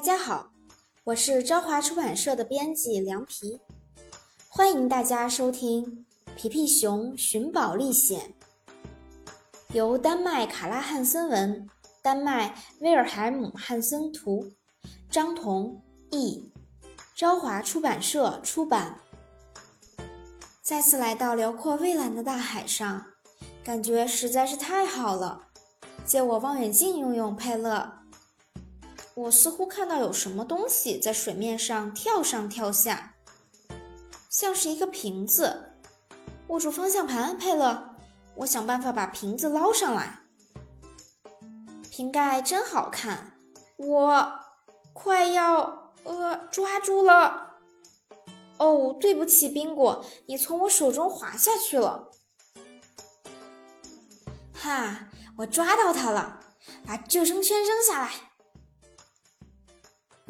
大家好，我是朝华出版社的编辑梁皮，欢迎大家收听《皮皮熊寻宝历险》，由丹麦卡拉汉森文、丹麦威尔海姆汉森图，张彤译，朝华出版社出版。再次来到辽阔蔚蓝的大海上，感觉实在是太好了。借我望远镜用用，佩勒。我似乎看到有什么东西在水面上跳上跳下，像是一个瓶子。握住方向盘，佩勒，我想办法把瓶子捞上来。瓶盖真好看，我快要呃抓住了。哦，对不起，宾果，你从我手中滑下去了。哈，我抓到它了，把救生圈扔下来。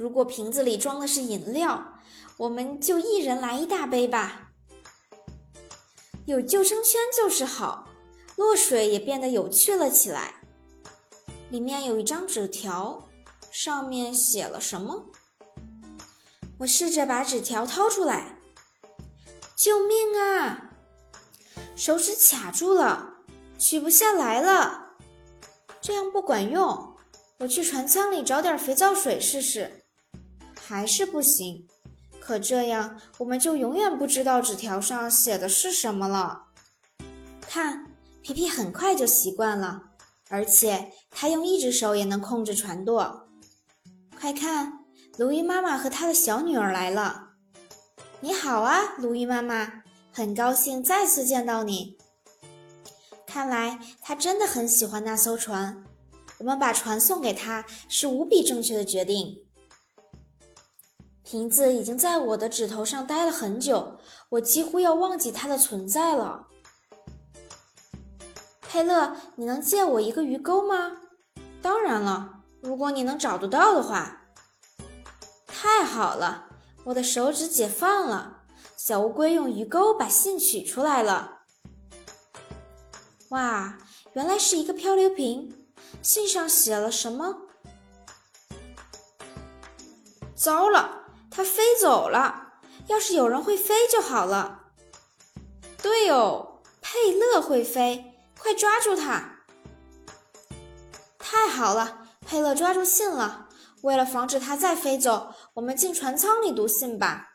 如果瓶子里装的是饮料，我们就一人来一大杯吧。有救生圈就是好，落水也变得有趣了起来。里面有一张纸条，上面写了什么？我试着把纸条掏出来。救命啊！手指卡住了，取不下来了。这样不管用，我去船舱里找点肥皂水试试。还是不行，可这样我们就永远不知道纸条上写的是什么了。看，皮皮很快就习惯了，而且他用一只手也能控制船舵。快看，鲈鱼妈妈和她的小女儿来了。你好啊，鲈鱼妈妈，很高兴再次见到你。看来他真的很喜欢那艘船，我们把船送给他是无比正确的决定。瓶子已经在我的指头上待了很久，我几乎要忘记它的存在了。佩勒，你能借我一个鱼钩吗？当然了，如果你能找得到的话。太好了，我的手指解放了，小乌龟用鱼钩把信取出来了。哇，原来是一个漂流瓶，信上写了什么？糟了！它飞走了。要是有人会飞就好了。对哦，佩勒会飞，快抓住它！太好了，佩勒抓住信了。为了防止它再飞走，我们进船舱里读信吧。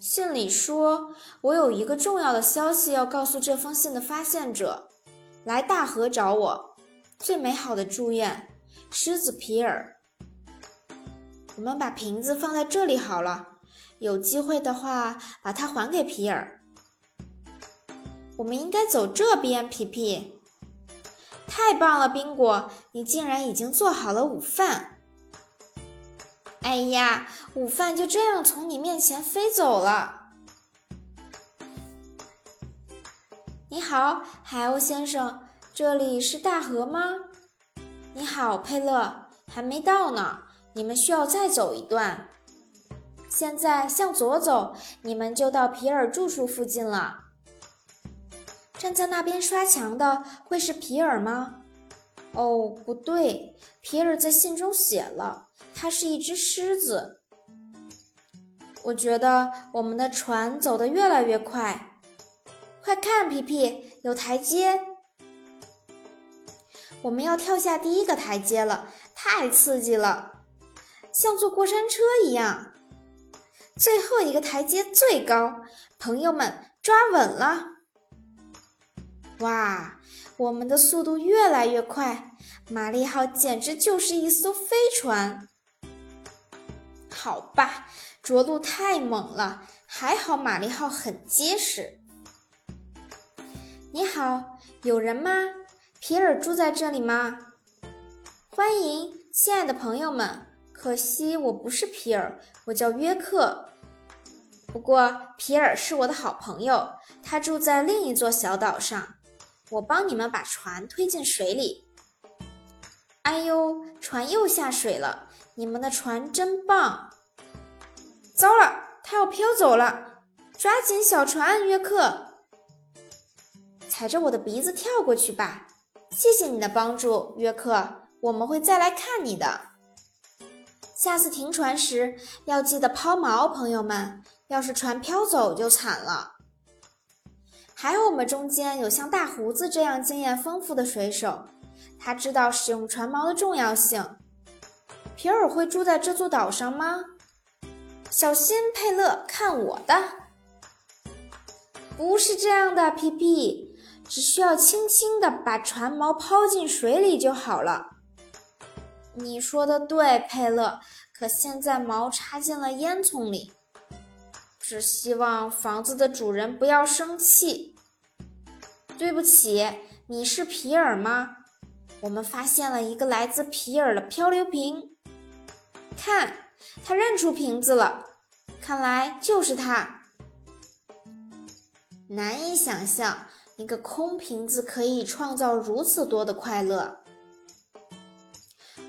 信里说：“我有一个重要的消息要告诉这封信的发现者，来大河找我。最美好的祝愿，狮子皮尔。”我们把瓶子放在这里好了。有机会的话，把它还给皮尔。我们应该走这边，皮皮。太棒了，宾果，你竟然已经做好了午饭。哎呀，午饭就这样从你面前飞走了。你好，海鸥先生，这里是大河吗？你好，佩勒，还没到呢。你们需要再走一段，现在向左走，你们就到皮尔住处附近了。站在那边刷墙的会是皮尔吗？哦，不对，皮尔在信中写了，他是一只狮子。我觉得我们的船走得越来越快，快看，皮皮，有台阶，我们要跳下第一个台阶了，太刺激了。像坐过山车一样，最后一个台阶最高，朋友们抓稳了！哇，我们的速度越来越快，玛丽号简直就是一艘飞船。好吧，着陆太猛了，还好玛丽号很结实。你好，有人吗？皮尔住在这里吗？欢迎，亲爱的朋友们。可惜我不是皮尔，我叫约克。不过皮尔是我的好朋友，他住在另一座小岛上。我帮你们把船推进水里。哎呦，船又下水了！你们的船真棒。糟了，它要飘走了！抓紧小船，约克，踩着我的鼻子跳过去吧。谢谢你的帮助，约克，我们会再来看你的。下次停船时要记得抛锚，朋友们。要是船飘走就惨了。还好我们中间有像大胡子这样经验丰富的水手，他知道使用船锚的重要性。皮尔会住在这座岛上吗？小心，佩勒，看我的！不是这样的，皮皮，只需要轻轻地把船锚抛进水里就好了。你说的对，佩勒。可现在毛插进了烟囱里，只希望房子的主人不要生气。对不起，你是皮尔吗？我们发现了一个来自皮尔的漂流瓶。看，他认出瓶子了，看来就是他。难以想象，一个空瓶子可以创造如此多的快乐。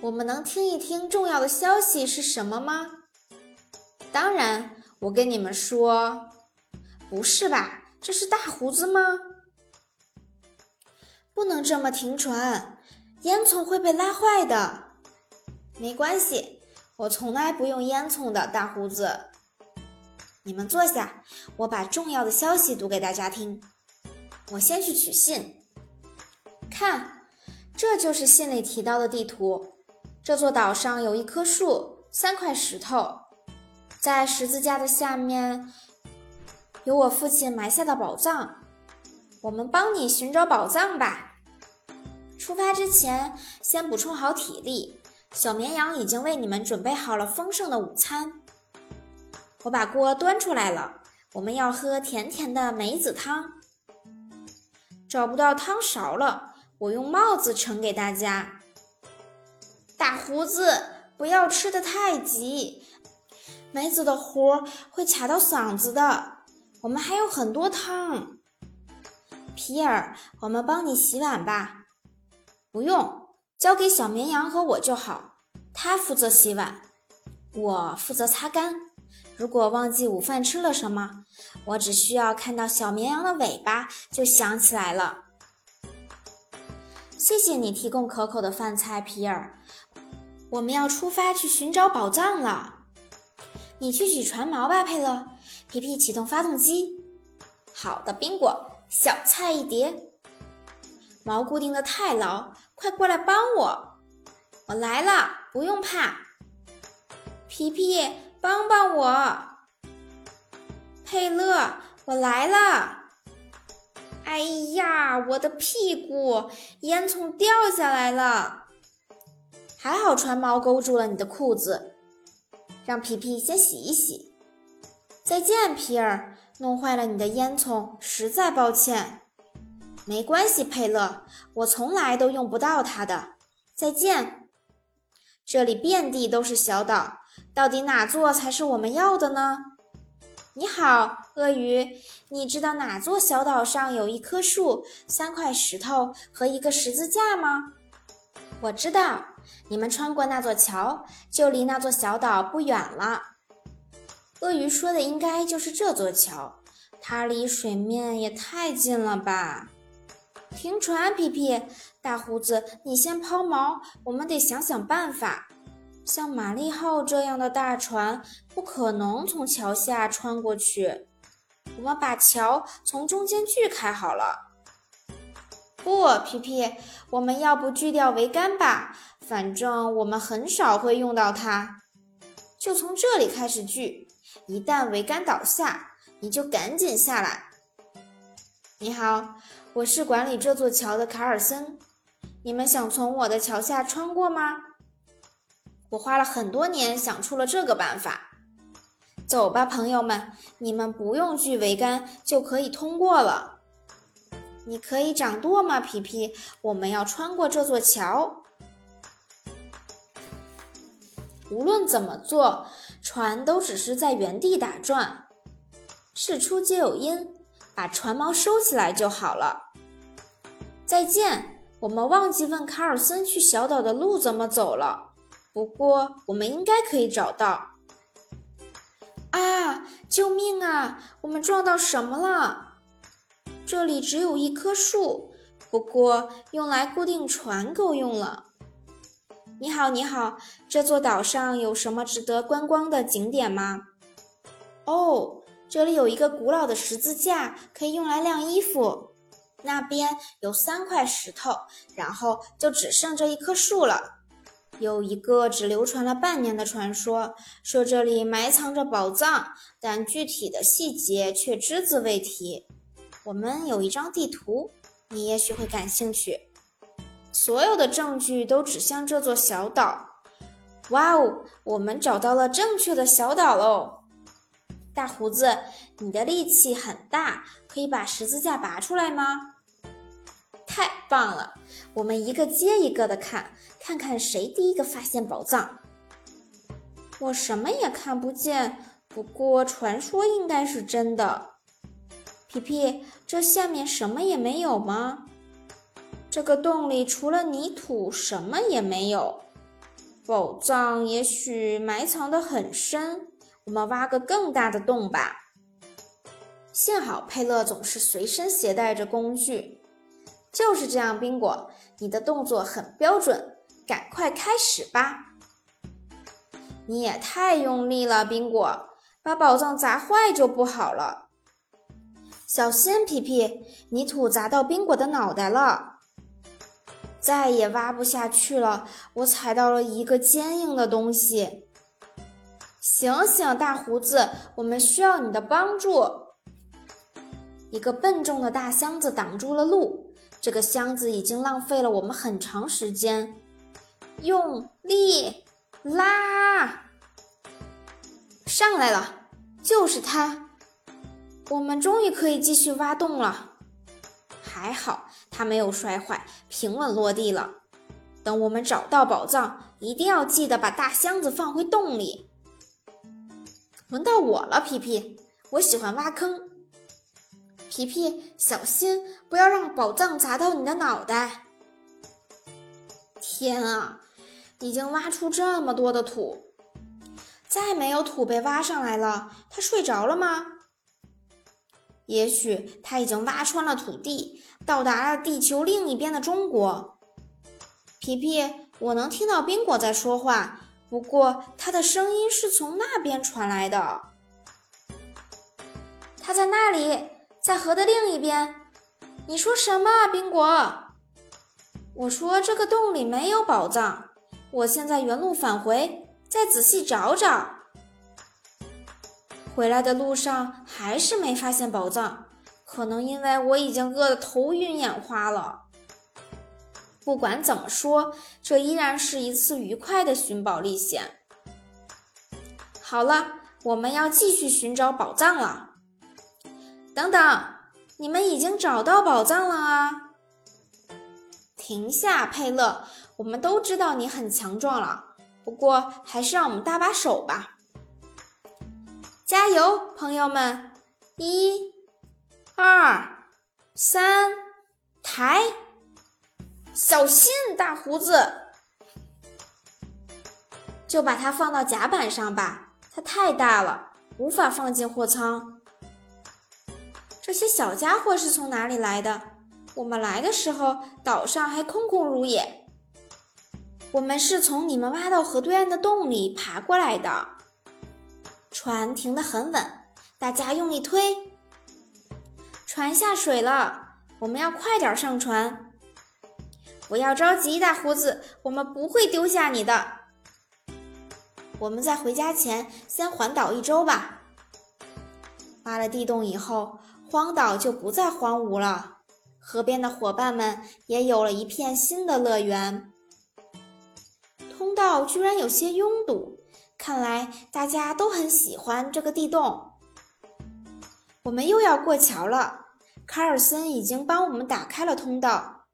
我们能听一听重要的消息是什么吗？当然，我跟你们说，不是吧？这是大胡子吗？不能这么停船，烟囱会被拉坏的。没关系，我从来不用烟囱的。大胡子，你们坐下，我把重要的消息读给大家听。我先去取信。看，这就是信里提到的地图。这座岛上有一棵树，三块石头，在十字架的下面有我父亲埋下的宝藏。我们帮你寻找宝藏吧。出发之前，先补充好体力。小绵羊已经为你们准备好了丰盛的午餐。我把锅端出来了，我们要喝甜甜的梅子汤。找不到汤勺了，我用帽子盛给大家。大胡子，不要吃的太急，梅子的核会卡到嗓子的。我们还有很多汤。皮尔，我们帮你洗碗吧。不用，交给小绵羊和我就好，他负责洗碗，我负责擦干。如果忘记午饭吃了什么，我只需要看到小绵羊的尾巴就想起来了。谢谢你提供可口的饭菜，皮尔。我们要出发去寻找宝藏了。你去取船锚吧，佩勒。皮皮启动发动机。好的，宾果。小菜一碟。锚固定的太牢，快过来帮我。我来了，不用怕。皮皮，帮帮我。佩勒，我来了。哎呀，我的屁股，烟囱掉下来了。还好船锚勾住了你的裤子，让皮皮先洗一洗。再见，皮尔，弄坏了你的烟囱，实在抱歉。没关系，佩勒，我从来都用不到它的。再见。这里遍地都是小岛，到底哪座才是我们要的呢？你好，鳄鱼，你知道哪座小岛上有一棵树、三块石头和一个十字架吗？我知道。你们穿过那座桥，就离那座小岛不远了。鳄鱼说的应该就是这座桥，它离水面也太近了吧？停船，皮皮，大胡子，你先抛锚，我们得想想办法。像玛丽号这样的大船不可能从桥下穿过去，我们把桥从中间锯开好了。不，皮皮，我们要不锯掉桅杆吧？反正我们很少会用到它，就从这里开始锯。一旦桅杆倒下，你就赶紧下来。你好，我是管理这座桥的卡尔森。你们想从我的桥下穿过吗？我花了很多年想出了这个办法。走吧，朋友们，你们不用锯桅杆就可以通过了。你可以掌舵吗，皮皮？我们要穿过这座桥。无论怎么做，船都只是在原地打转。事出皆有因，把船锚收起来就好了。再见，我们忘记问卡尔森去小岛的路怎么走了。不过我们应该可以找到。啊！救命啊！我们撞到什么了？这里只有一棵树，不过用来固定船够用了。你好，你好，这座岛上有什么值得观光的景点吗？哦，这里有一个古老的十字架，可以用来晾衣服。那边有三块石头，然后就只剩这一棵树了。有一个只流传了半年的传说，说这里埋藏着宝藏，但具体的细节却只字未提。我们有一张地图，你也许会感兴趣。所有的证据都指向这座小岛。哇哦，我们找到了正确的小岛喽！大胡子，你的力气很大，可以把十字架拔出来吗？太棒了！我们一个接一个的看，看看谁第一个发现宝藏。我什么也看不见，不过传说应该是真的。皮皮，这下面什么也没有吗？这个洞里除了泥土，什么也没有。宝藏也许埋藏得很深，我们挖个更大的洞吧。幸好佩勒总是随身携带着工具。就是这样，宾果，你的动作很标准，赶快开始吧。你也太用力了，宾果，把宝藏砸坏就不好了。小心，皮皮，泥土砸到宾果的脑袋了。再也挖不下去了，我踩到了一个坚硬的东西。醒醒，大胡子，我们需要你的帮助。一个笨重的大箱子挡住了路，这个箱子已经浪费了我们很长时间。用力拉，上来了，就是它。我们终于可以继续挖洞了。还好。它没有摔坏，平稳落地了。等我们找到宝藏，一定要记得把大箱子放回洞里。轮到我了，皮皮，我喜欢挖坑。皮皮，小心，不要让宝藏砸到你的脑袋。天啊，已经挖出这么多的土，再没有土被挖上来了。他睡着了吗？也许他已经挖穿了土地。到达了地球另一边的中国，皮皮，我能听到宾果在说话，不过他的声音是从那边传来的。他在那里，在河的另一边。你说什么，宾果？我说这个洞里没有宝藏。我现在原路返回，再仔细找找。回来的路上还是没发现宝藏。可能因为我已经饿得头晕眼花了。不管怎么说，这依然是一次愉快的寻宝历险。好了，我们要继续寻找宝藏了。等等，你们已经找到宝藏了啊！停下，佩勒，我们都知道你很强壮了，不过还是让我们搭把手吧。加油，朋友们！一。二三，抬！小心，大胡子！就把它放到甲板上吧，它太大了，无法放进货舱。这些小家伙是从哪里来的？我们来的时候，岛上还空空如也。我们是从你们挖到河对岸的洞里爬过来的。船停得很稳，大家用力推。船下水了，我们要快点上船。不要着急，大胡子，我们不会丢下你的。我们在回家前先环岛一周吧。挖了地洞以后，荒岛就不再荒芜了，河边的伙伴们也有了一片新的乐园。通道居然有些拥堵，看来大家都很喜欢这个地洞。我们又要过桥了。卡尔森已经帮我们打开了通道，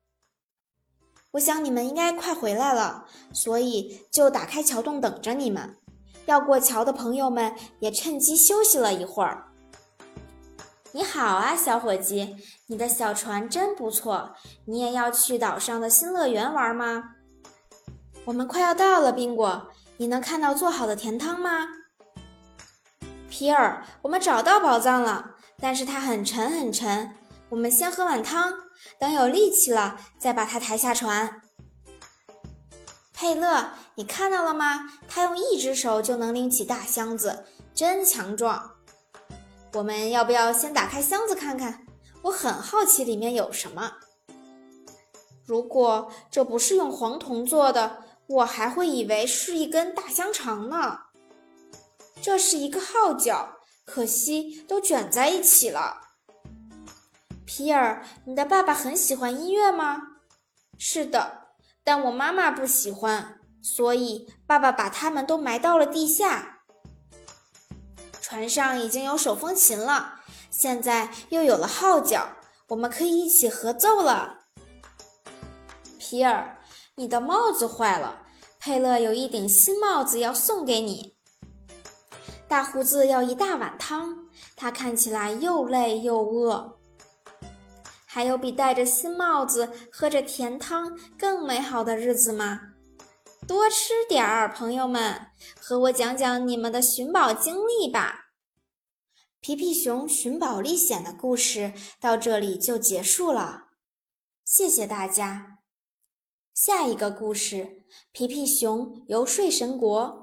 我想你们应该快回来了，所以就打开桥洞等着你们。要过桥的朋友们也趁机休息了一会儿。你好啊，小伙计，你的小船真不错。你也要去岛上的新乐园玩吗？我们快要到了，宾果，你能看到做好的甜汤吗？皮尔，我们找到宝藏了，但是它很沉很沉。我们先喝碗汤，等有力气了再把它抬下船。佩勒，你看到了吗？他用一只手就能拎起大箱子，真强壮。我们要不要先打开箱子看看？我很好奇里面有什么。如果这不是用黄铜做的，我还会以为是一根大香肠呢。这是一个号角，可惜都卷在一起了。皮尔，你的爸爸很喜欢音乐吗？是的，但我妈妈不喜欢，所以爸爸把它们都埋到了地下。船上已经有手风琴了，现在又有了号角，我们可以一起合奏了。皮尔，你的帽子坏了。佩勒有一顶新帽子要送给你。大胡子要一大碗汤，他看起来又累又饿。还有比戴着新帽子、喝着甜汤更美好的日子吗？多吃点儿，朋友们，和我讲讲你们的寻宝经历吧。皮皮熊寻宝历险的故事到这里就结束了，谢谢大家。下一个故事：皮皮熊游睡神国。